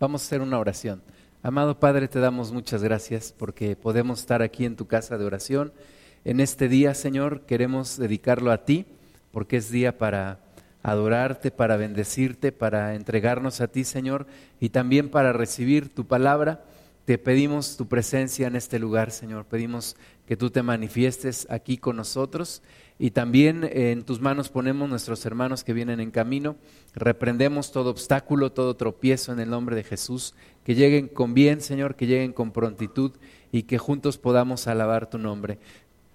Vamos a hacer una oración. Amado Padre, te damos muchas gracias porque podemos estar aquí en tu casa de oración. En este día, Señor, queremos dedicarlo a ti porque es día para adorarte, para bendecirte, para entregarnos a ti, Señor, y también para recibir tu palabra. Te pedimos tu presencia en este lugar, Señor. Pedimos que tú te manifiestes aquí con nosotros y también en tus manos ponemos nuestros hermanos que vienen en camino. Reprendemos todo obstáculo, todo tropiezo en el nombre de Jesús. Que lleguen con bien, Señor, que lleguen con prontitud y que juntos podamos alabar tu nombre.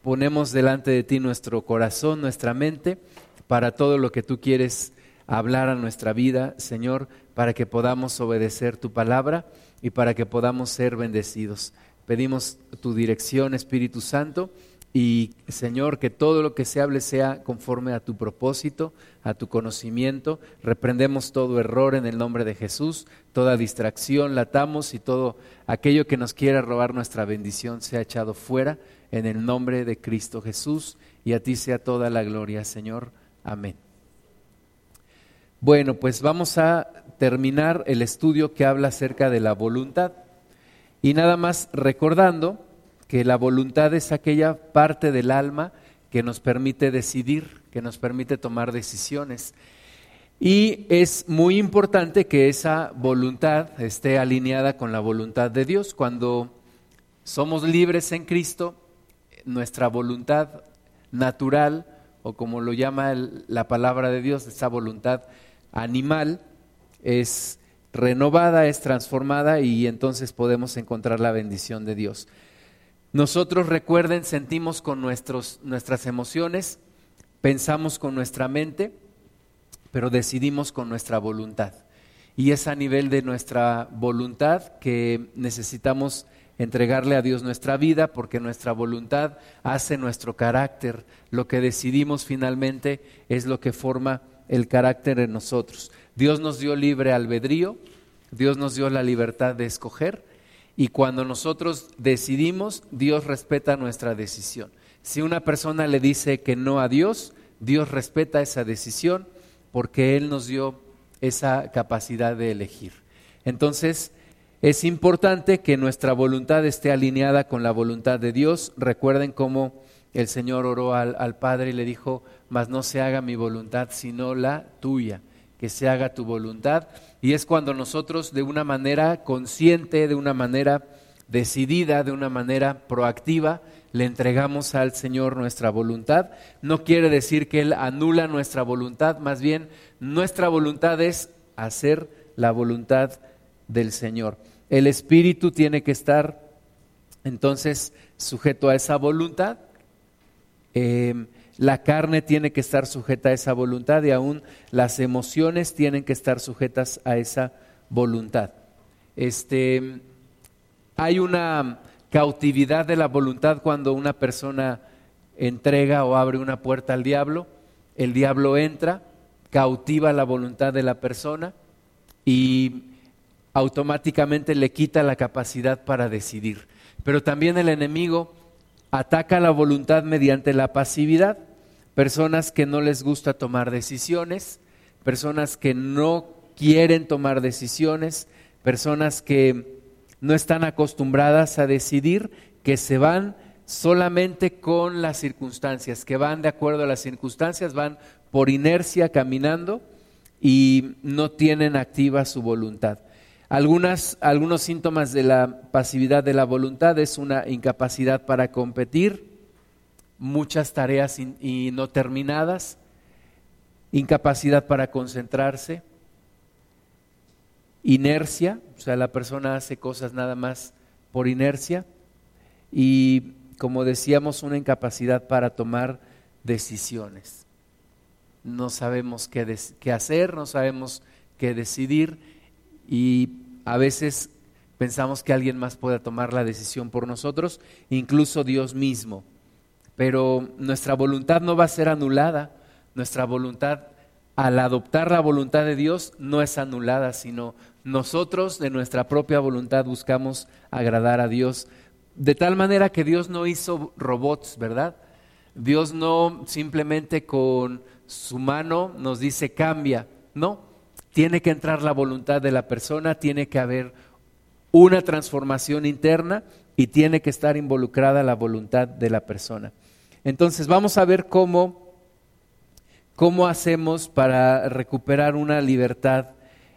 Ponemos delante de ti nuestro corazón, nuestra mente, para todo lo que tú quieres hablar a nuestra vida, Señor, para que podamos obedecer tu palabra y para que podamos ser bendecidos. Pedimos tu dirección, Espíritu Santo y Señor, que todo lo que se hable sea conforme a tu propósito, a tu conocimiento. Reprendemos todo error en el nombre de Jesús, toda distracción la atamos y todo aquello que nos quiera robar nuestra bendición sea echado fuera en el nombre de Cristo Jesús y a ti sea toda la gloria, Señor. Amén. Bueno, pues vamos a terminar el estudio que habla acerca de la voluntad. Y nada más recordando que la voluntad es aquella parte del alma que nos permite decidir, que nos permite tomar decisiones. Y es muy importante que esa voluntad esté alineada con la voluntad de Dios. Cuando somos libres en Cristo, nuestra voluntad natural, o como lo llama la palabra de Dios, esa voluntad animal, es renovada, es transformada y entonces podemos encontrar la bendición de Dios. Nosotros, recuerden, sentimos con nuestros, nuestras emociones, pensamos con nuestra mente, pero decidimos con nuestra voluntad. Y es a nivel de nuestra voluntad que necesitamos entregarle a Dios nuestra vida, porque nuestra voluntad hace nuestro carácter. Lo que decidimos finalmente es lo que forma el carácter en nosotros. Dios nos dio libre albedrío, Dios nos dio la libertad de escoger y cuando nosotros decidimos, Dios respeta nuestra decisión. Si una persona le dice que no a Dios, Dios respeta esa decisión porque Él nos dio esa capacidad de elegir. Entonces, es importante que nuestra voluntad esté alineada con la voluntad de Dios. Recuerden cómo el Señor oró al, al Padre y le dijo, mas no se haga mi voluntad sino la tuya que se haga tu voluntad. Y es cuando nosotros de una manera consciente, de una manera decidida, de una manera proactiva, le entregamos al Señor nuestra voluntad. No quiere decir que Él anula nuestra voluntad, más bien nuestra voluntad es hacer la voluntad del Señor. El Espíritu tiene que estar entonces sujeto a esa voluntad. Eh, la carne tiene que estar sujeta a esa voluntad y aún las emociones tienen que estar sujetas a esa voluntad. Este, hay una cautividad de la voluntad cuando una persona entrega o abre una puerta al diablo, el diablo entra, cautiva la voluntad de la persona y automáticamente le quita la capacidad para decidir. Pero también el enemigo ataca la voluntad mediante la pasividad. Personas que no les gusta tomar decisiones, personas que no quieren tomar decisiones, personas que no están acostumbradas a decidir, que se van solamente con las circunstancias, que van de acuerdo a las circunstancias, van por inercia caminando y no tienen activa su voluntad. Algunas, algunos síntomas de la pasividad de la voluntad es una incapacidad para competir, muchas tareas y no terminadas, incapacidad para concentrarse, inercia, o sea, la persona hace cosas nada más por inercia y, como decíamos, una incapacidad para tomar decisiones. No sabemos qué, qué hacer, no sabemos qué decidir y a veces pensamos que alguien más pueda tomar la decisión por nosotros, incluso Dios mismo. Pero nuestra voluntad no va a ser anulada, nuestra voluntad al adoptar la voluntad de Dios no es anulada, sino nosotros de nuestra propia voluntad buscamos agradar a Dios. De tal manera que Dios no hizo robots, ¿verdad? Dios no simplemente con su mano nos dice cambia, no, Tiene que entrar la voluntad de la persona, tiene que haber una transformación interna y tiene que estar involucrada la voluntad de la persona. Entonces vamos a ver cómo, cómo hacemos para recuperar una libertad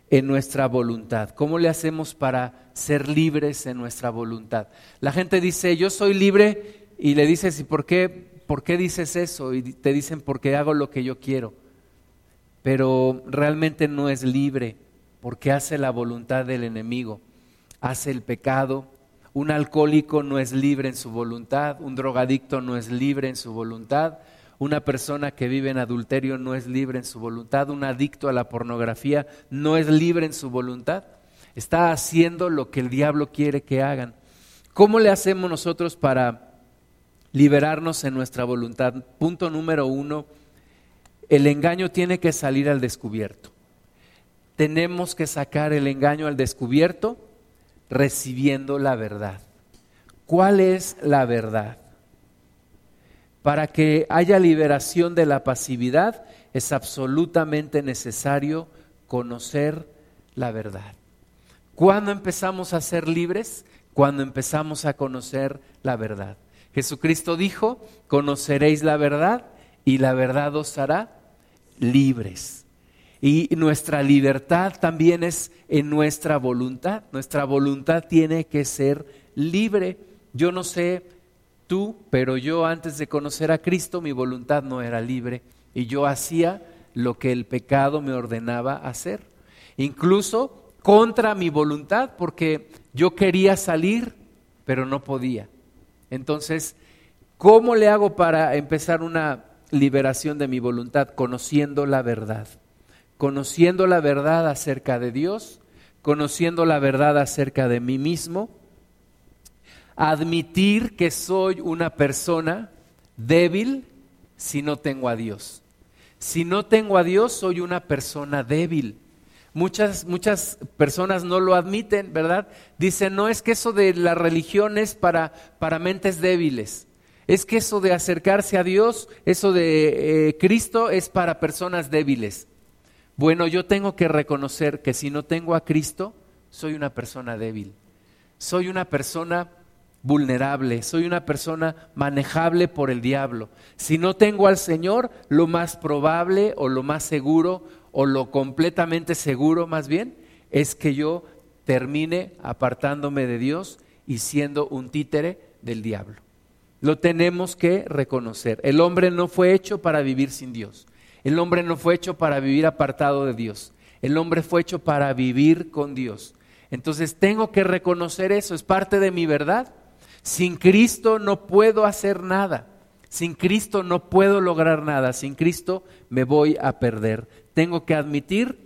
en nuestra voluntad? ¿Cómo le hacemos para ser libres en nuestra voluntad? La gente dice, yo soy libre y le dices, ¿y por qué, por qué dices eso? Y te dicen, porque hago lo que yo quiero. Pero realmente no es libre porque hace la voluntad del enemigo, hace el pecado. Un alcohólico no es libre en su voluntad, un drogadicto no es libre en su voluntad, una persona que vive en adulterio no es libre en su voluntad, un adicto a la pornografía no es libre en su voluntad. Está haciendo lo que el diablo quiere que hagan. ¿Cómo le hacemos nosotros para liberarnos en nuestra voluntad? Punto número uno, el engaño tiene que salir al descubierto. Tenemos que sacar el engaño al descubierto recibiendo la verdad. ¿Cuál es la verdad? Para que haya liberación de la pasividad es absolutamente necesario conocer la verdad. ¿Cuándo empezamos a ser libres? Cuando empezamos a conocer la verdad. Jesucristo dijo, conoceréis la verdad y la verdad os hará libres. Y nuestra libertad también es en nuestra voluntad. Nuestra voluntad tiene que ser libre. Yo no sé tú, pero yo antes de conocer a Cristo mi voluntad no era libre y yo hacía lo que el pecado me ordenaba hacer, incluso contra mi voluntad, porque yo quería salir, pero no podía. Entonces, ¿cómo le hago para empezar una liberación de mi voluntad? Conociendo la verdad, conociendo la verdad acerca de Dios, conociendo la verdad acerca de mí mismo admitir que soy una persona débil si no tengo a Dios. Si no tengo a Dios, soy una persona débil. Muchas, muchas personas no lo admiten, ¿verdad? Dicen, no es que eso de la religión es para, para mentes débiles. Es que eso de acercarse a Dios, eso de eh, Cristo es para personas débiles. Bueno, yo tengo que reconocer que si no tengo a Cristo, soy una persona débil. Soy una persona vulnerable, soy una persona manejable por el diablo. Si no tengo al Señor, lo más probable o lo más seguro o lo completamente seguro más bien es que yo termine apartándome de Dios y siendo un títere del diablo. Lo tenemos que reconocer. El hombre no fue hecho para vivir sin Dios. El hombre no fue hecho para vivir apartado de Dios. El hombre fue hecho para vivir con Dios. Entonces tengo que reconocer eso, es parte de mi verdad sin Cristo no puedo hacer nada. Sin Cristo no puedo lograr nada. Sin Cristo me voy a perder. Tengo que admitir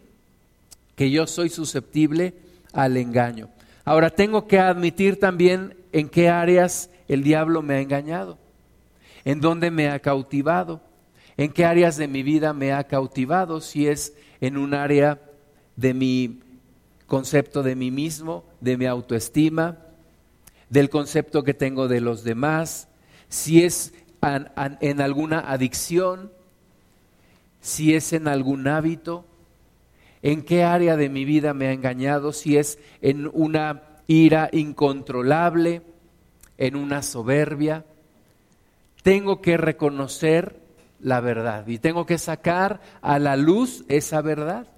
que yo soy susceptible al engaño. Ahora tengo que admitir también en qué áreas el diablo me ha engañado, en dónde me ha cautivado, en qué áreas de mi vida me ha cautivado, si es en un área de mi concepto de mí mismo, de mi autoestima, del concepto que tengo de los demás, si es en alguna adicción, si es en algún hábito, en qué área de mi vida me ha engañado, si es en una ira incontrolable, en una soberbia. Tengo que reconocer la verdad y tengo que sacar a la luz esa verdad.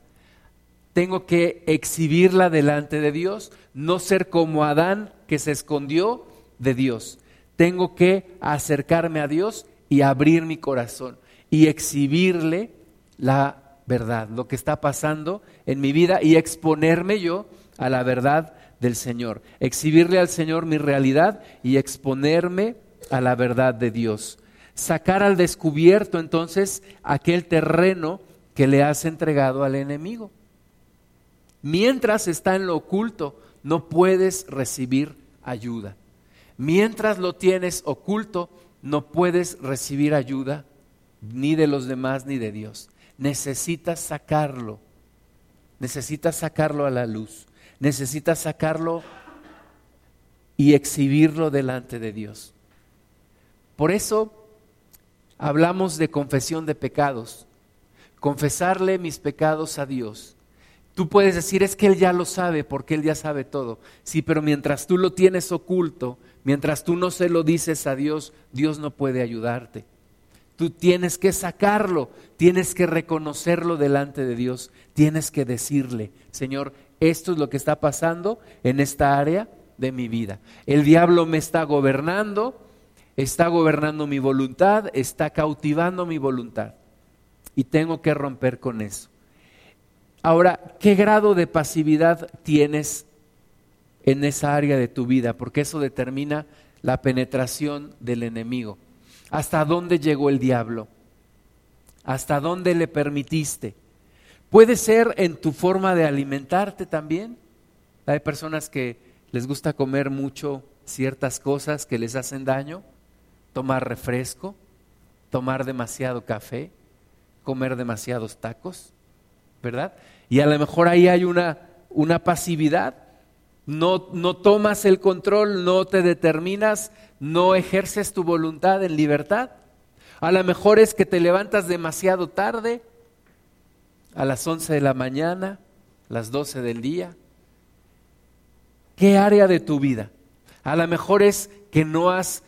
Tengo que exhibirla delante de Dios, no ser como Adán que se escondió de Dios. Tengo que acercarme a Dios y abrir mi corazón y exhibirle la verdad, lo que está pasando en mi vida y exponerme yo a la verdad del Señor. Exhibirle al Señor mi realidad y exponerme a la verdad de Dios. Sacar al descubierto entonces aquel terreno que le has entregado al enemigo. Mientras está en lo oculto, no puedes recibir ayuda. Mientras lo tienes oculto, no puedes recibir ayuda ni de los demás ni de Dios. Necesitas sacarlo. Necesitas sacarlo a la luz. Necesitas sacarlo y exhibirlo delante de Dios. Por eso hablamos de confesión de pecados. Confesarle mis pecados a Dios Tú puedes decir, es que Él ya lo sabe, porque Él ya sabe todo. Sí, pero mientras tú lo tienes oculto, mientras tú no se lo dices a Dios, Dios no puede ayudarte. Tú tienes que sacarlo, tienes que reconocerlo delante de Dios, tienes que decirle, Señor, esto es lo que está pasando en esta área de mi vida. El diablo me está gobernando, está gobernando mi voluntad, está cautivando mi voluntad. Y tengo que romper con eso. Ahora, ¿qué grado de pasividad tienes en esa área de tu vida? Porque eso determina la penetración del enemigo. ¿Hasta dónde llegó el diablo? ¿Hasta dónde le permitiste? Puede ser en tu forma de alimentarte también. Hay personas que les gusta comer mucho ciertas cosas que les hacen daño, tomar refresco, tomar demasiado café, comer demasiados tacos, ¿verdad? Y a lo mejor ahí hay una, una pasividad. No, no tomas el control, no te determinas, no ejerces tu voluntad en libertad. A lo mejor es que te levantas demasiado tarde, a las 11 de la mañana, las 12 del día. ¿Qué área de tu vida? A lo mejor es que no has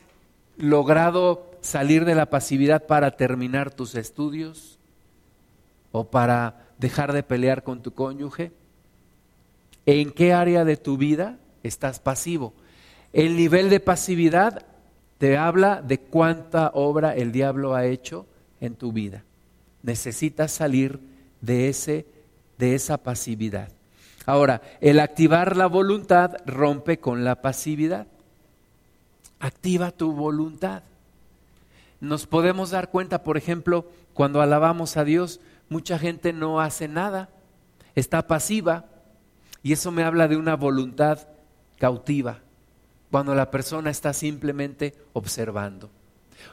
logrado salir de la pasividad para terminar tus estudios o para dejar de pelear con tu cónyuge. ¿En qué área de tu vida estás pasivo? El nivel de pasividad te habla de cuánta obra el diablo ha hecho en tu vida. Necesitas salir de, ese, de esa pasividad. Ahora, el activar la voluntad rompe con la pasividad. Activa tu voluntad. Nos podemos dar cuenta, por ejemplo, cuando alabamos a Dios, mucha gente no hace nada, está pasiva, y eso me habla de una voluntad cautiva, cuando la persona está simplemente observando.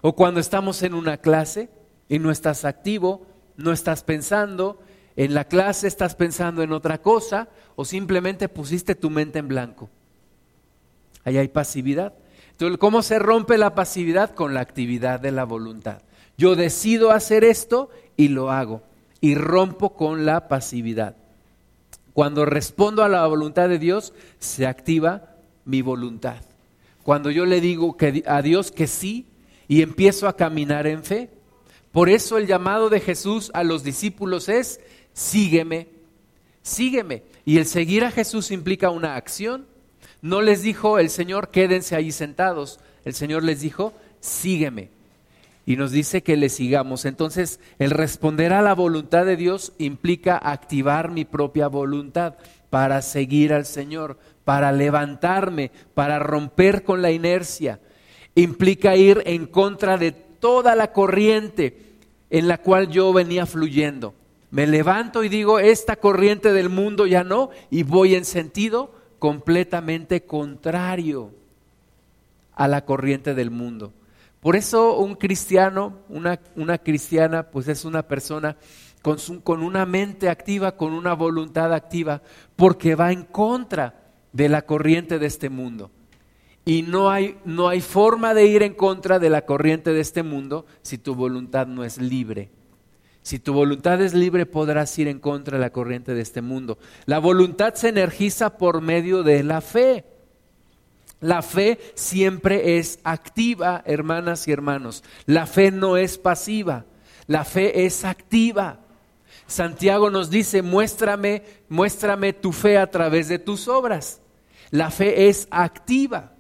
O cuando estamos en una clase y no estás activo, no estás pensando, en la clase estás pensando en otra cosa o simplemente pusiste tu mente en blanco. Ahí hay pasividad. Entonces, ¿cómo se rompe la pasividad? Con la actividad de la voluntad. Yo decido hacer esto y lo hago y rompo con la pasividad. Cuando respondo a la voluntad de Dios, se activa mi voluntad. Cuando yo le digo a Dios que sí y empiezo a caminar en fe, por eso el llamado de Jesús a los discípulos es, sígueme, sígueme. Y el seguir a Jesús implica una acción. No les dijo el Señor, quédense ahí sentados. El Señor les dijo, sígueme. Y nos dice que le sigamos. Entonces, el responder a la voluntad de Dios implica activar mi propia voluntad para seguir al Señor, para levantarme, para romper con la inercia. Implica ir en contra de toda la corriente en la cual yo venía fluyendo. Me levanto y digo, esta corriente del mundo ya no, y voy en sentido completamente contrario a la corriente del mundo. Por eso un cristiano, una, una cristiana, pues es una persona con, con una mente activa, con una voluntad activa, porque va en contra de la corriente de este mundo. Y no hay, no hay forma de ir en contra de la corriente de este mundo si tu voluntad no es libre. Si tu voluntad es libre, podrás ir en contra de la corriente de este mundo. La voluntad se energiza por medio de la fe. La fe siempre es activa, hermanas y hermanos. La fe no es pasiva. La fe es activa. Santiago nos dice, muéstrame, muéstrame tu fe a través de tus obras. La fe es activa.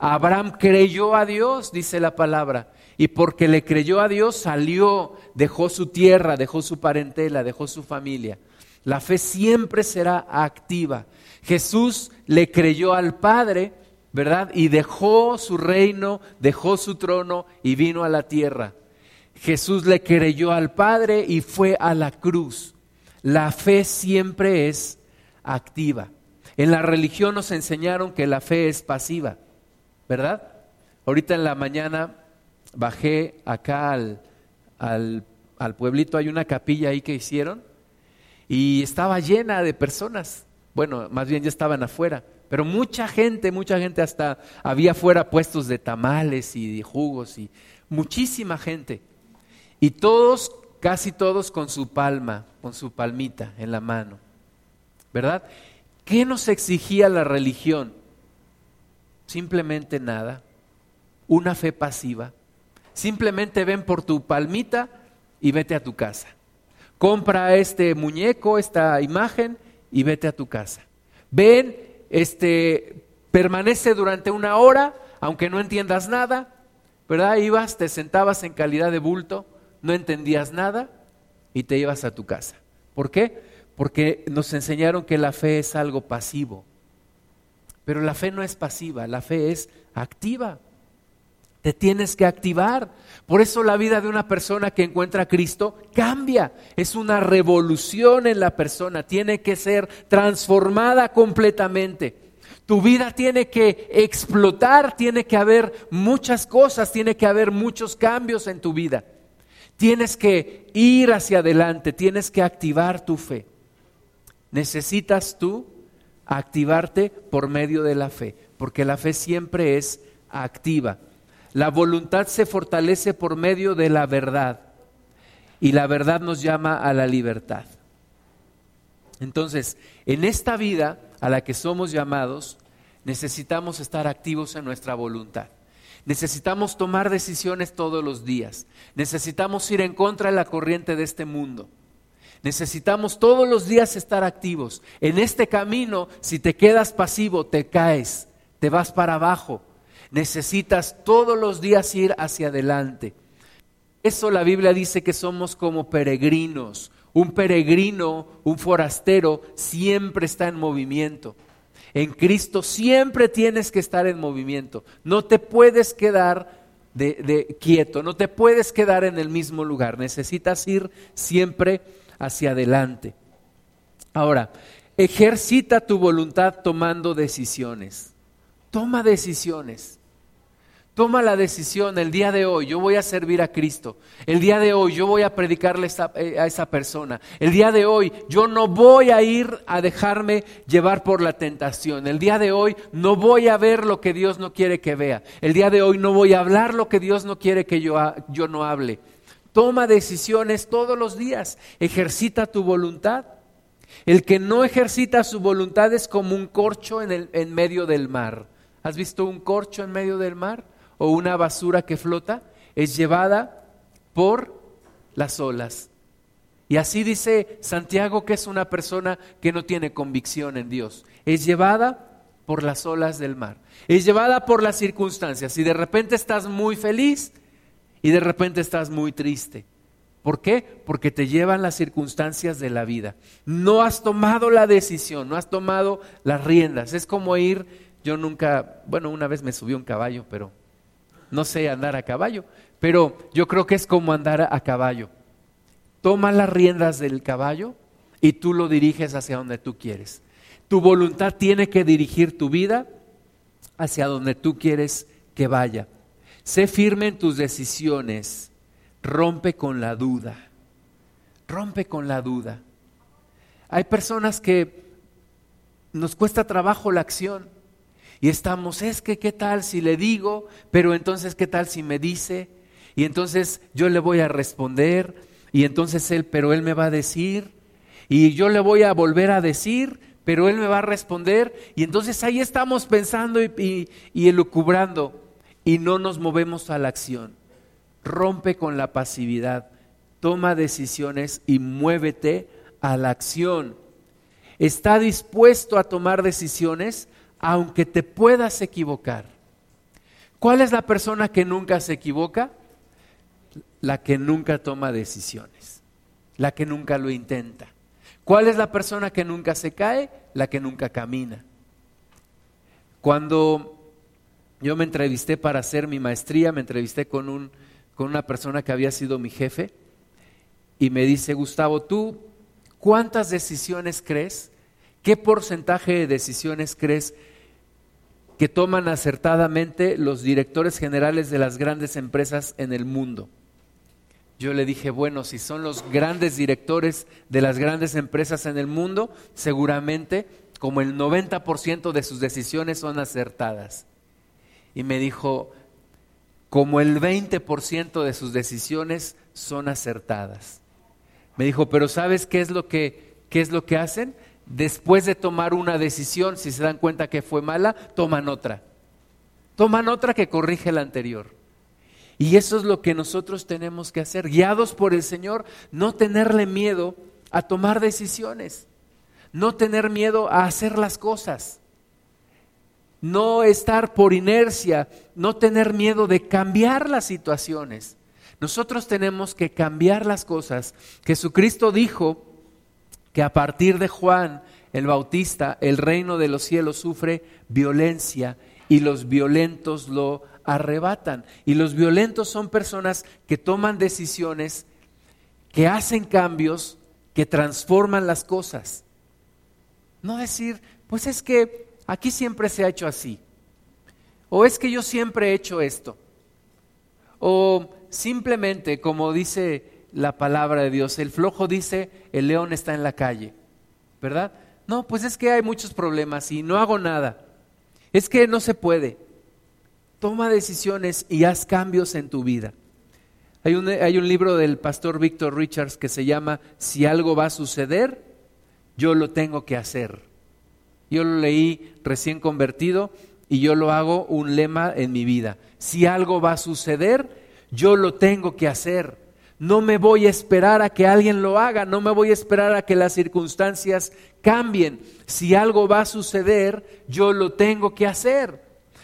Abraham creyó a Dios, dice la palabra, y porque le creyó a Dios salió, dejó su tierra, dejó su parentela, dejó su familia. La fe siempre será activa. Jesús le creyó al Padre, ¿verdad? Y dejó su reino, dejó su trono y vino a la tierra. Jesús le creyó al Padre y fue a la cruz. La fe siempre es activa. En la religión nos enseñaron que la fe es pasiva. ¿Verdad? Ahorita en la mañana bajé acá al, al, pueblito, hay una capilla ahí que hicieron y estaba llena de personas. Bueno, más bien ya estaban afuera, pero mucha gente, mucha gente hasta había afuera puestos de tamales y de jugos y muchísima gente. Y todos, casi todos con su palma, con su palmita en la mano. ¿verdad? ¿Qué nos exigía la religión? Simplemente nada, una fe pasiva. Simplemente ven por tu palmita y vete a tu casa. Compra este muñeco, esta imagen y vete a tu casa. Ven, este, permanece durante una hora, aunque no entiendas nada, ¿verdad? Ibas, te sentabas en calidad de bulto, no entendías nada y te ibas a tu casa. ¿Por qué? Porque nos enseñaron que la fe es algo pasivo. Pero la fe no es pasiva, la fe es activa. Te tienes que activar. Por eso la vida de una persona que encuentra a Cristo cambia. Es una revolución en la persona. Tiene que ser transformada completamente. Tu vida tiene que explotar, tiene que haber muchas cosas, tiene que haber muchos cambios en tu vida. Tienes que ir hacia adelante, tienes que activar tu fe. Necesitas tú activarte por medio de la fe, porque la fe siempre es activa. La voluntad se fortalece por medio de la verdad y la verdad nos llama a la libertad. Entonces, en esta vida a la que somos llamados, necesitamos estar activos en nuestra voluntad. Necesitamos tomar decisiones todos los días. Necesitamos ir en contra de la corriente de este mundo. Necesitamos todos los días estar activos. En este camino, si te quedas pasivo, te caes, te vas para abajo. Necesitas todos los días ir hacia adelante. Eso la Biblia dice que somos como peregrinos. Un peregrino, un forastero, siempre está en movimiento. En Cristo siempre tienes que estar en movimiento. No te puedes quedar de, quieto, no te puedes quedar en el mismo lugar. Necesitas ir siempre hacia adelante. Ahora, ejercita tu voluntad tomando decisiones. Toma decisiones. Toma la decisión el día de hoy, yo voy a servir a Cristo. El día de hoy yo voy a predicarle eh, a esa persona. El día de hoy yo no voy a ir a dejarme llevar por la tentación. El día de hoy no voy a ver lo que Dios no quiere que vea. El día de hoy no voy a hablar lo que Dios no quiere que yo, yo no hable. Toma decisiones todos los días. Ejercita tu voluntad. El que no ejercita su voluntad es como un corcho en, el, en medio del mar. ¿Has visto un corcho en medio del mar? ¿O una basura que flota? Es llevada por las olas. Y así dice Santiago que es una persona que no tiene convicción en Dios. Es llevada por las olas del mar. Es llevada por las circunstancias. Y de repente estás muy feliz, y de repente estás muy triste. ¿Por qué? Porque te llevan las circunstancias de la vida. No has tomado la decisión, no has tomado las riendas. Es como ir, yo nunca, bueno, una vez me subí a un caballo, pero no sé andar a caballo, pero yo creo que es como andar a caballo. Toma las riendas del caballo y tú lo diriges hacia donde tú quieres. Tu voluntad tiene que dirigir tu vida hacia donde tú quieres que vaya. Sé firme en tus decisiones. Rompe con la duda. Rompe con la duda. Hay personas que nos cuesta trabajo la acción y estamos, es que qué tal si le digo, pero entonces qué tal si me dice y entonces yo le voy a responder y entonces él, pero él me va a decir y yo le voy a volver a decir, pero él me va a responder y entonces ahí estamos pensando y, y, y elucubrando y no nos movemos a la acción. Rompe con la pasividad, toma decisiones y muévete a la acción. Está dispuesto a tomar decisiones aunque te puedas equivocar. ¿Cuál es la persona que nunca se equivoca? La que nunca toma decisiones, la que nunca lo intenta. ¿Cuál es la persona que nunca se cae? La que nunca camina. Cuando yo me entrevisté para hacer mi maestría, me entrevisté con, un, con una persona que había sido mi jefe y me dice, Gustavo, ¿tú cuántas decisiones crees? ¿Qué porcentaje de decisiones crees que toman acertadamente los directores generales de las grandes empresas en el mundo? Yo le dije, bueno, si son los grandes directores de las grandes empresas en el mundo, seguramente como el 90% de sus decisiones son acertadas y me dijo, como el 20% de sus decisiones son acertadas. Me dijo, pero ¿sabes qué es lo que, qué es lo que hacen? después de tomar una decisión, si se dan cuenta que fue mala, toman otra. Toman otra que corrige la anterior. Y eso es lo que nosotros tenemos que hacer, guiados por el Señor, no tenerle miedo a tomar decisiones, no tener miedo a hacer las cosas, no estar por inercia, no tener miedo de cambiar las situaciones. Nosotros tenemos que cambiar las cosas. Jesucristo dijo que a partir de Juan el Bautista, el reino de los cielos sufre violencia y los violentos lo arrebatan. Y los violentos son personas que toman decisiones, que hacen cambios, que transforman las cosas. No decir, pues es que aquí siempre se ha hecho así. O es que yo siempre he hecho esto. O simplemente, como dice la palabra de Dios, el flojo dice, el león está en la calle. ¿Verdad? No, pues es que hay muchos problemas y no hago nada. Es que no se puede. Toma decisiones y haz cambios en tu vida. Hay un, hay un libro del pastor Víctor Richards que se llama Si algo va a suceder, yo lo tengo que hacer. Yo lo leí recién convertido y yo lo hago un lema en mi vida. Si algo va a suceder, yo lo tengo que hacer. No me voy a esperar a que alguien lo haga, no me voy a esperar a que las circunstancias cambien. Si algo va a suceder, yo lo tengo que hacer.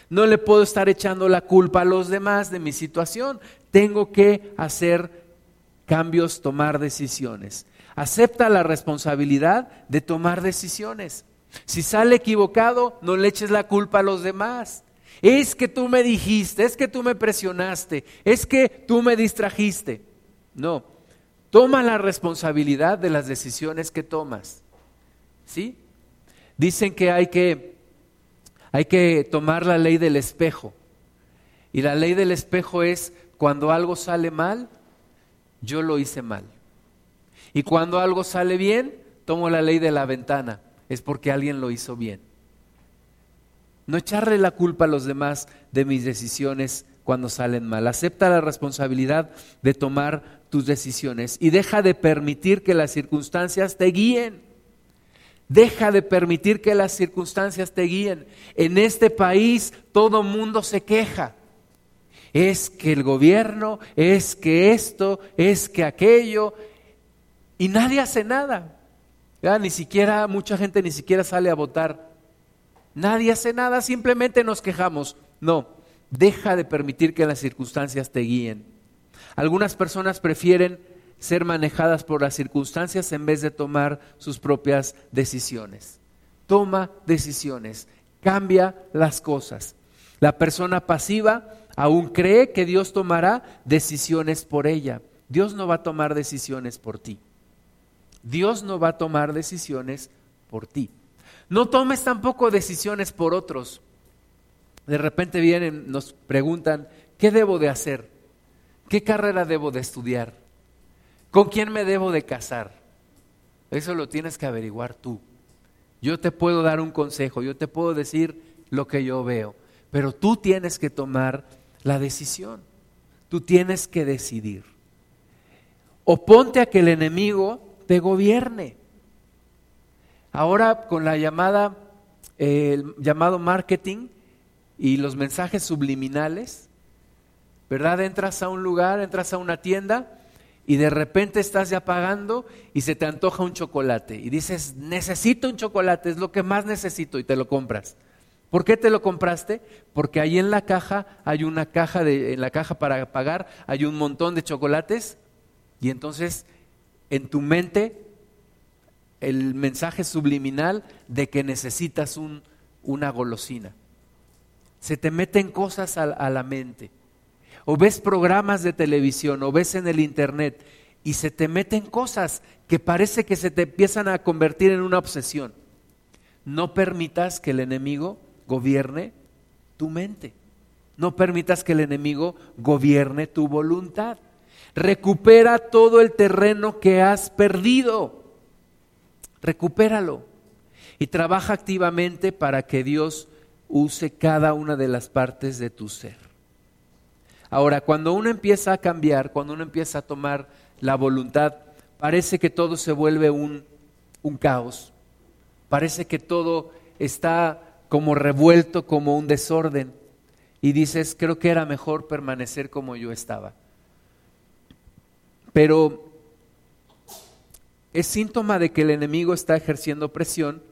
No le puedo estar echando la culpa a los demás de mi situación. Tengo que hacer cambios, tomar decisiones. Acepta la responsabilidad de tomar decisiones. Si sale equivocado, no le eches la culpa a los demás. Es que tú me dijiste, es que tú me presionaste, es que tú me distrajiste. No, toma la responsabilidad de las decisiones que tomas. ¿Sí? Dicen que hay que hay que tomar la ley del espejo. Y la ley del espejo es cuando algo sale mal, yo lo hice mal. Y cuando algo sale bien, tomo la ley de la ventana, es porque alguien lo hizo bien. No echarle la culpa a los demás de mis decisiones cuando salen mal. Acepta la responsabilidad de tomar tus decisiones y deja de permitir que las circunstancias te guíen. Deja de permitir que las circunstancias te guíen. En este país todo mundo se queja. Es que el gobierno, es que esto, es que aquello, y nadie hace nada. Ni siquiera, mucha gente ni siquiera sale a votar. Nadie hace nada, simplemente nos quejamos. No, deja de permitir que las circunstancias te guíen. Algunas personas prefieren ser manejadas por las circunstancias en vez de tomar sus propias decisiones. Toma decisiones, cambia las cosas. La persona pasiva aún cree que Dios tomará decisiones por ella. Dios no va a tomar decisiones por ti. Dios no va a tomar decisiones por ti. No tomes tampoco decisiones por otros. De repente vienen, nos preguntan, ¿qué debo de hacer? ¿Qué carrera debo de estudiar? ¿Con quién me debo de casar? Eso lo tienes que averiguar tú. Yo te puedo dar un consejo, yo te puedo decir lo que yo veo, pero tú tienes que tomar la decisión. Tú tienes que decidir. Oponte a que el enemigo te gobierne. Ahora con la llamada, el llamado marketing y los mensajes subliminales, ¿verdad? Entras a un lugar, entras a una tienda y de repente estás ya pagando y se te antoja un chocolate y dices, necesito un chocolate, es lo que más necesito y te lo compras. ¿Por qué te lo compraste? Porque ahí en la caja hay una caja de, en la caja para pagar hay un montón de chocolates y entonces en tu mente el mensaje subliminal de que necesitas un, una golosina. Se te meten cosas a la mente o ves programas de televisión, o ves en el Internet, y se te meten cosas que parece que se te empiezan a convertir en una obsesión. No permitas que el enemigo gobierne tu mente. No permitas que el enemigo gobierne tu voluntad. Recupera todo el terreno que has perdido. Recupéralo. Y trabaja activamente para que Dios use cada una de las partes de tu ser. Ahora, cuando uno empieza a cambiar, cuando uno empieza a tomar la voluntad, parece que todo se vuelve un, un caos. Parece que todo está como revuelto, como un desorden. Y dices, creo que era mejor permanecer como yo estaba. Pero es síntoma de que el enemigo está ejerciendo presión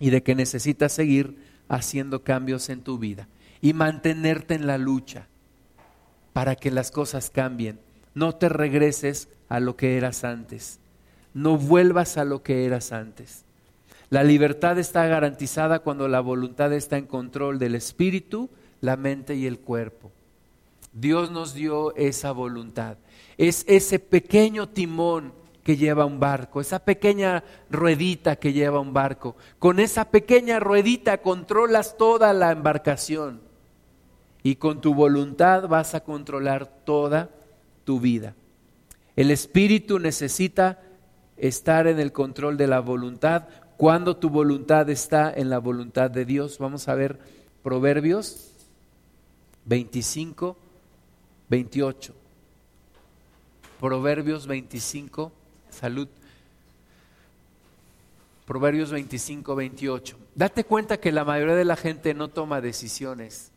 y de que necesitas seguir haciendo cambios en tu vida y mantenerte en la lucha para que las cosas cambien. No te regreses a lo que eras antes. No vuelvas a lo que eras antes. La libertad está garantizada cuando la voluntad está en control del espíritu, la mente y el cuerpo. Dios nos dio esa voluntad. Es ese pequeño timón que lleva un barco, esa pequeña ruedita que lleva un barco. Con esa pequeña ruedita controlas toda la embarcación y con tu voluntad vas a controlar toda tu vida. El espíritu necesita estar en el control de la voluntad cuando tu voluntad está en la voluntad de Dios. Vamos a ver Proverbios 25, 28. Proverbios 25, salud. Proverbios 25, 28. Date cuenta que la mayoría de la gente no toma decisiones,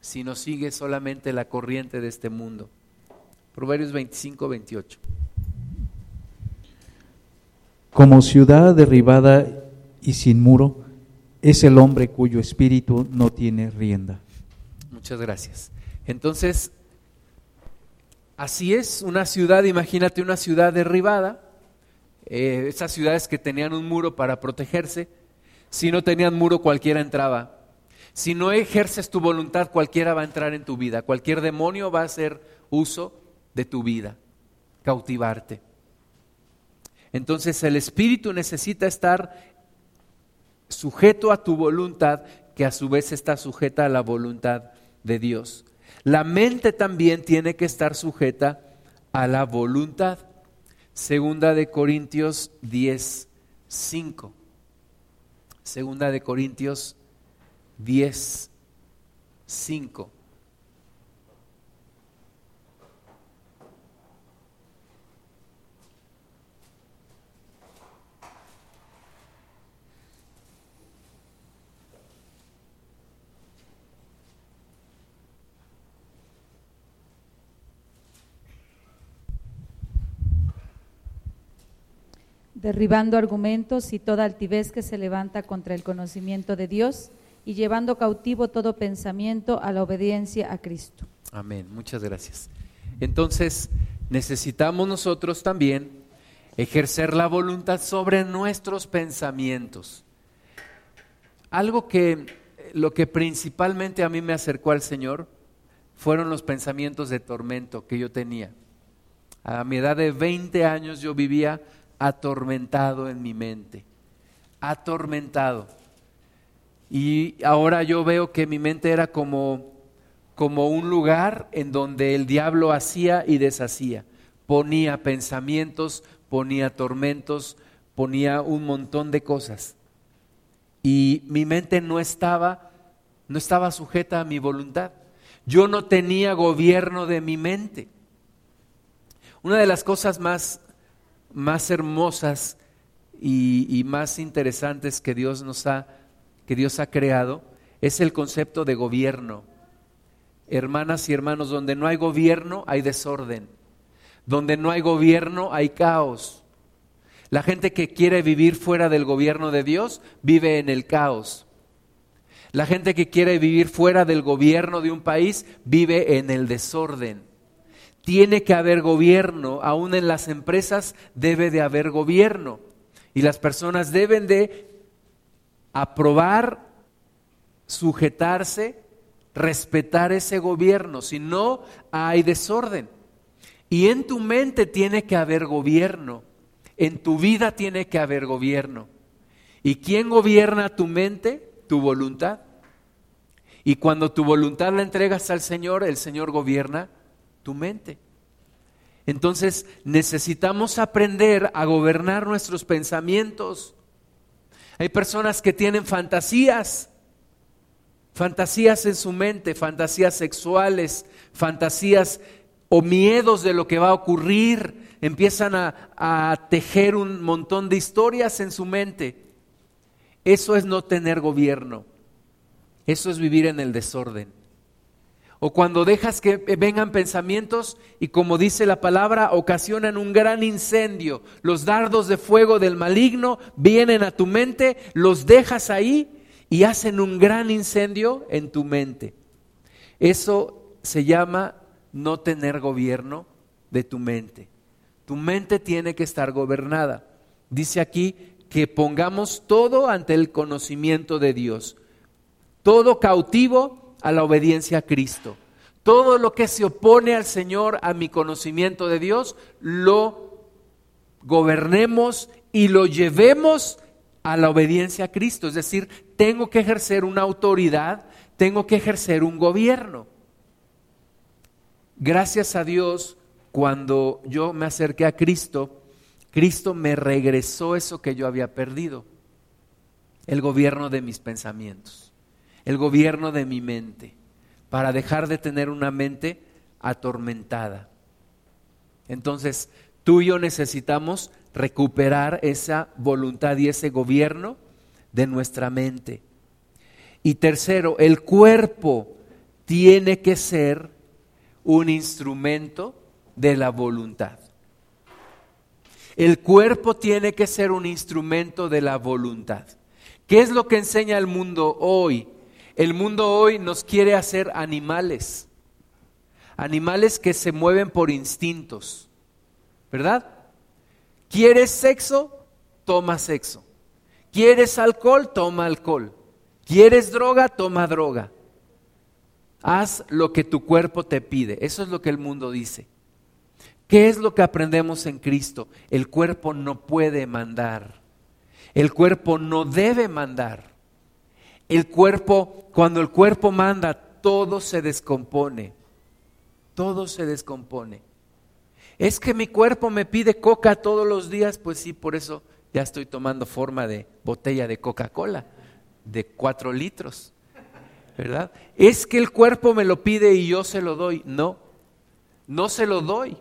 sino sigue solamente la corriente de este mundo. Proverbios 25, 28 como ciudad derribada y sin muro, es el hombre cuyo espíritu no tiene rienda. Muchas gracias. Entonces, así es, una ciudad, imagínate una ciudad derribada, eh, esas ciudades que tenían un muro para protegerse, si no tenían muro cualquiera entraba. Si no ejerces tu voluntad, cualquiera va a entrar en tu vida, cualquier demonio va a hacer uso de tu vida, cautivarte. Entonces el espíritu necesita estar sujeto a tu voluntad, que a su vez está sujeta a la voluntad de Dios. La mente también tiene que estar sujeta a la voluntad. Segunda de Corintios 10, 5. Segunda de Corintios 10, 5. Derribando argumentos y toda altivez que se levanta contra el conocimiento de Dios y llevando cautivo todo pensamiento a la obediencia a Cristo. Amén, muchas gracias. Entonces, necesitamos nosotros también ejercer la voluntad sobre nuestros pensamientos. Algo que lo que principalmente a mí me acercó al Señor fueron los pensamientos de tormento que yo tenía. A mi edad de 20 años yo vivía atormentado en mi mente, atormentado. Y ahora yo veo que mi mente era como, como un lugar en donde el diablo hacía y deshacía. Ponía pensamientos, ponía tormentos, ponía un montón de cosas. Y mi mente no estaba, no estaba sujeta a mi voluntad. Yo no tenía gobierno de mi mente. Una de las cosas más más hermosas y, más interesantes que Dios nos ha, que Dios ha creado es el concepto de gobierno. Hermanas y hermanos, donde no hay gobierno hay desorden. Donde no hay gobierno hay caos. La gente que quiere vivir fuera del gobierno de Dios vive en el caos. La gente que quiere vivir fuera del gobierno de un país vive en el desorden. Tiene que haber gobierno, aún en las empresas debe de haber gobierno. Y las personas deben de aprobar, sujetarse, respetar ese gobierno, si no hay desorden. Y en tu mente tiene que haber gobierno, en tu vida tiene que haber gobierno. ¿Y quién gobierna tu mente? Tu voluntad. Y cuando tu voluntad la entregas al Señor, el Señor gobierna tu mente. Entonces necesitamos aprender a gobernar nuestros pensamientos. Hay personas que tienen fantasías, fantasías en su mente, fantasías sexuales, fantasías o miedos de lo que va a ocurrir. Empiezan a, tejer un montón de historias en su mente. Eso es no tener gobierno. Eso es vivir en el desorden. O cuando dejas que vengan pensamientos y como dice la palabra, ocasionan un gran incendio. Los dardos de fuego del maligno vienen a tu mente, los dejas ahí y hacen un gran incendio en tu mente. Eso se llama no tener gobierno de tu mente. Tu mente tiene que estar gobernada. Dice aquí que pongamos todo ante el conocimiento de Dios, todo cautivo a la obediencia a Cristo. Todo lo que se opone al Señor, a mi conocimiento de Dios, lo gobernemos y lo llevemos a la obediencia a Cristo. Es decir, tengo que ejercer una autoridad, tengo que ejercer un gobierno. Gracias a Dios, cuando yo me acerqué a Cristo, Cristo me regresó eso que yo había perdido, el gobierno de mis pensamientos, el gobierno de mi mente, para dejar de tener una mente atormentada. Entonces, tú y yo necesitamos recuperar esa voluntad y ese gobierno de nuestra mente. Y tercero, el cuerpo tiene que ser un instrumento de la voluntad. El cuerpo tiene que ser un instrumento de la voluntad. ¿Qué es lo que enseña el mundo hoy? El mundo hoy nos quiere hacer animales, animales que se mueven por instintos, ¿verdad? ¿Quieres sexo? Toma sexo. ¿Quieres alcohol? Toma alcohol. ¿Quieres droga? Toma droga. Haz lo que tu cuerpo te pide. Eso es lo que el mundo dice. ¿Qué es lo que aprendemos en Cristo? El cuerpo no puede mandar. El cuerpo no debe mandar. El cuerpo, cuando el cuerpo manda, todo se descompone. Todo se descompone. Es que mi cuerpo me pide coca todos los días, pues sí, por eso ya estoy tomando forma de botella de Coca-Cola, de cuatro litros, ¿verdad? Es que el cuerpo me lo pide y yo se lo doy. No, no se lo doy,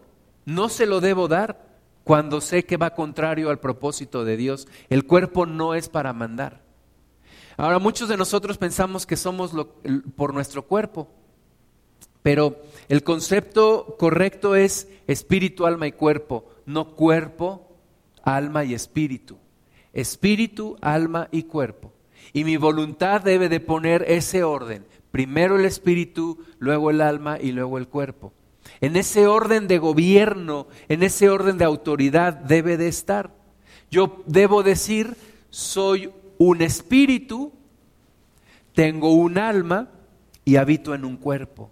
no se lo debo dar cuando sé que va contrario al propósito de Dios. El cuerpo no es para mandar. Ahora, muchos de nosotros pensamos que somos lo, por nuestro cuerpo, pero el concepto correcto es espíritu, alma y cuerpo, no cuerpo, alma y espíritu. Espíritu, alma y cuerpo. Y mi voluntad debe de poner ese orden. Primero el espíritu, luego el alma y luego el cuerpo. En ese orden de gobierno, en ese orden de autoridad debe de estar. Yo debo decir, soy un espíritu, tengo un alma y habito en un cuerpo.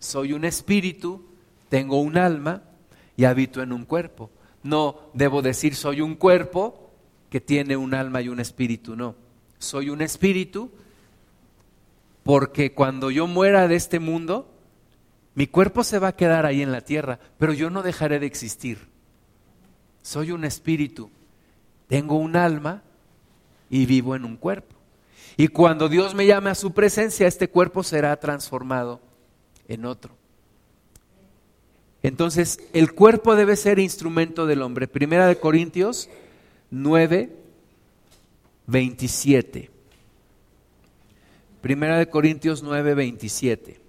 Soy un espíritu, tengo un alma y habito en un cuerpo. No debo decir soy un cuerpo que tiene un alma y un espíritu, no. Soy un espíritu porque cuando yo muera de este mundo, mi cuerpo se va a quedar ahí en la tierra, pero yo no dejaré de existir. Soy un espíritu, tengo un alma y vivo en un cuerpo. Y cuando Dios me llame a su presencia, este cuerpo será transformado en otro. Entonces, el cuerpo debe ser instrumento del hombre. Primera de Corintios 9, 27. Primera de Corintios 9, 27.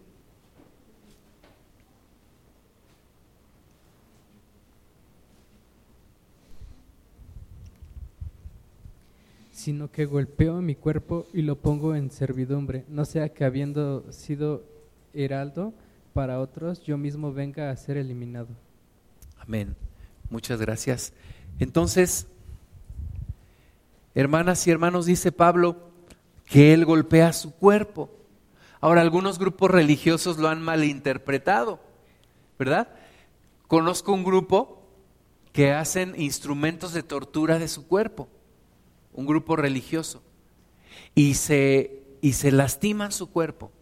Sino que golpeo mi cuerpo y lo pongo en servidumbre, no sea que habiendo sido heraldo para otros, yo mismo venga a ser eliminado. Amén. Muchas gracias. Entonces, hermanas y hermanos, dice Pablo que él golpea su cuerpo. Ahora, algunos grupos religiosos lo han malinterpretado, ¿verdad? Conozco un grupo que hacen instrumentos de tortura de su cuerpo, un grupo religioso, y se, y se lastiman su cuerpo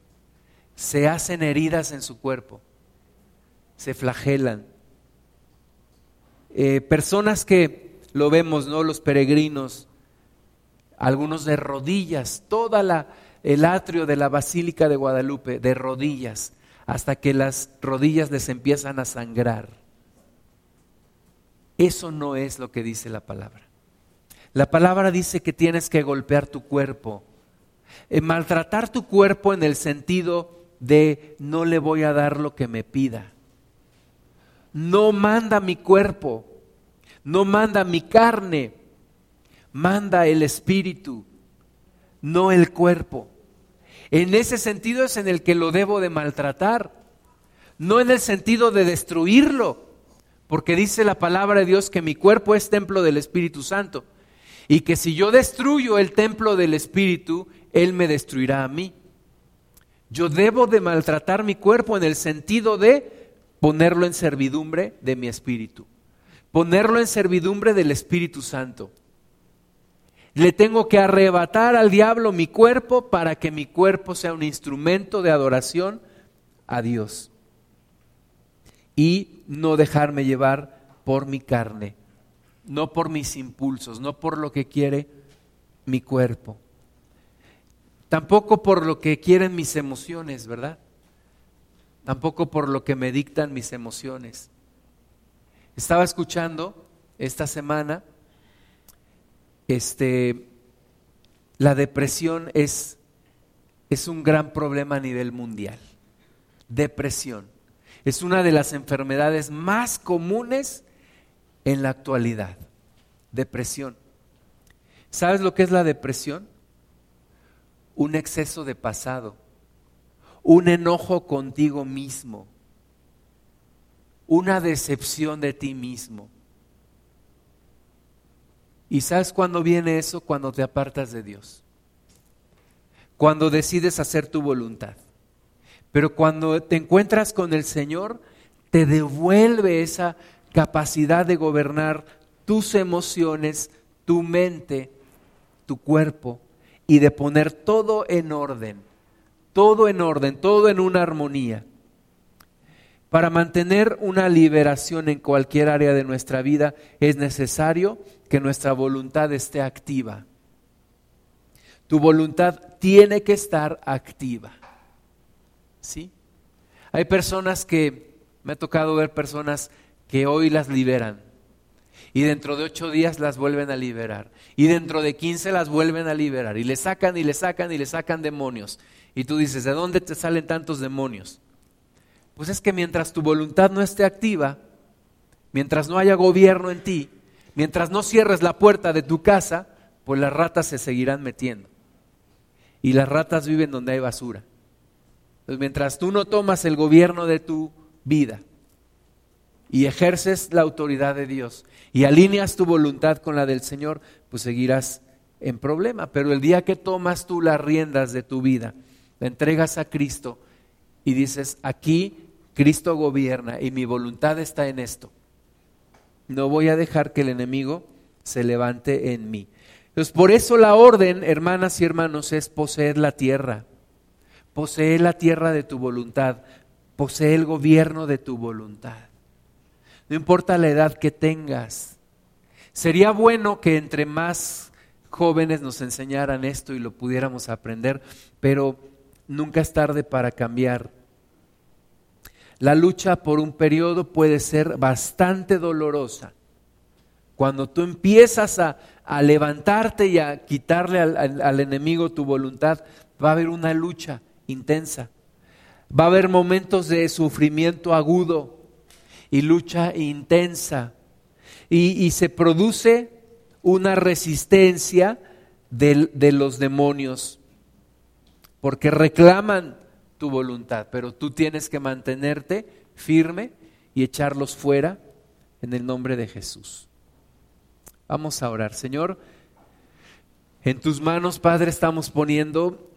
se hacen heridas en su cuerpo, se flagelan. Eh, personas que lo vemos, ¿no? Los peregrinos, algunos de rodillas, toda la, el atrio de la Basílica de Guadalupe, de rodillas, hasta que las rodillas les empiezan a sangrar. Eso no es lo que dice la palabra. La palabra dice que tienes que golpear tu cuerpo. Eh, maltratar tu cuerpo en el sentido de no le voy a dar lo que me pida. No manda mi cuerpo, no manda mi carne, manda el espíritu, no el cuerpo. En ese sentido es en el que lo debo de maltratar, no en el sentido de destruirlo, porque dice la palabra de Dios que mi cuerpo es templo del Espíritu Santo y que si yo destruyo el templo del Espíritu, Él me destruirá a mí. Yo debo de maltratar mi cuerpo en el sentido de ponerlo en servidumbre de mi espíritu, ponerlo en servidumbre del Espíritu Santo. Le tengo que arrebatar al diablo mi cuerpo para que mi cuerpo sea un instrumento de adoración a Dios. Y no dejarme llevar por mi carne, no por mis impulsos, no por lo que quiere mi cuerpo. Tampoco por lo que quieren mis emociones, ¿verdad? Tampoco por lo que me dictan mis emociones. Estaba escuchando esta semana, este, la depresión es, es un gran problema a nivel mundial. Depresión. Es una de las enfermedades más comunes en la actualidad. Depresión. ¿Sabes lo que es la depresión? un exceso de pasado, un enojo contigo mismo, una decepción de ti mismo. ¿Y sabes cuándo viene eso? Cuando te apartas de Dios. Cuando decides hacer tu voluntad. Pero cuando te encuentras con el Señor, te devuelve esa capacidad de gobernar tus emociones, tu mente, tu cuerpo y de poner todo en orden, todo en orden, todo en una armonía. Para mantener una liberación en cualquier área de nuestra vida es necesario que nuestra voluntad esté activa. Tu voluntad tiene que estar activa. ¿Sí? Hay personas que, me ha tocado ver personas que hoy las liberan, y dentro de ocho días las vuelven a liberar. Y dentro de quince las vuelven a liberar. Y le sacan y le sacan y le sacan demonios. Y tú dices, ¿de dónde te salen tantos demonios? Pues es que mientras tu voluntad no esté activa, mientras no haya gobierno en ti, mientras no cierres la puerta de tu casa, pues las ratas se seguirán metiendo. Y las ratas viven donde hay basura. Entonces, mientras tú no tomas el gobierno de tu vida, y ejerces la autoridad de Dios y alineas tu voluntad con la del Señor, pues seguirás en problema. Pero el día que tomas tú las riendas de tu vida, la entregas a Cristo y dices, aquí Cristo gobierna y mi voluntad está en esto. No voy a dejar que el enemigo se levante en mí. Entonces, por eso la orden, hermanas y hermanos, es poseer la tierra. Poseer la tierra de tu voluntad. Poseer el gobierno de tu voluntad no importa la edad que tengas. Sería bueno que entre más jóvenes nos enseñaran esto y lo pudiéramos aprender, pero nunca es tarde para cambiar. La lucha por un periodo puede ser bastante dolorosa. Cuando tú empiezas a, levantarte y a quitarle al enemigo tu voluntad, va a haber una lucha intensa. Va a haber momentos de sufrimiento agudo y lucha intensa. Y, se produce una resistencia de, de los demonios, porque reclaman tu voluntad, pero tú tienes que mantenerte firme y echarlos fuera en el nombre de Jesús. Vamos a orar. Señor, en tus manos, Padre, estamos poniendo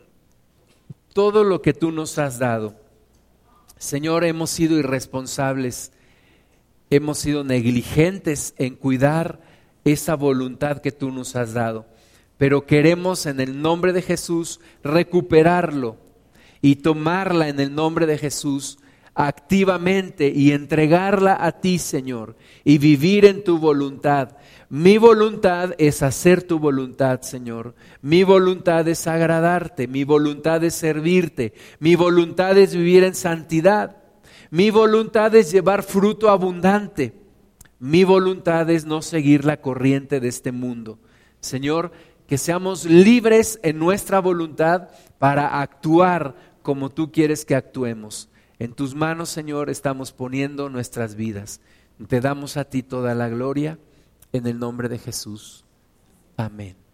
todo lo que tú nos has dado. Señor, hemos sido irresponsables hemos sido negligentes en cuidar esa voluntad que tú nos has dado. Pero queremos en el nombre de Jesús recuperarlo y tomarla en el nombre de Jesús activamente y entregarla a ti, Señor, y vivir en tu voluntad. Mi voluntad es hacer tu voluntad, Señor. Mi voluntad es agradarte, mi voluntad es servirte, mi voluntad es vivir en santidad. Mi voluntad es llevar fruto abundante. Mi voluntad es no seguir la corriente de este mundo, Señor, que seamos libres en nuestra voluntad para actuar como tú quieres que actuemos. En tus manos, Señor, estamos poniendo nuestras vidas. Te damos a ti toda la gloria en el nombre de Jesús. Amén.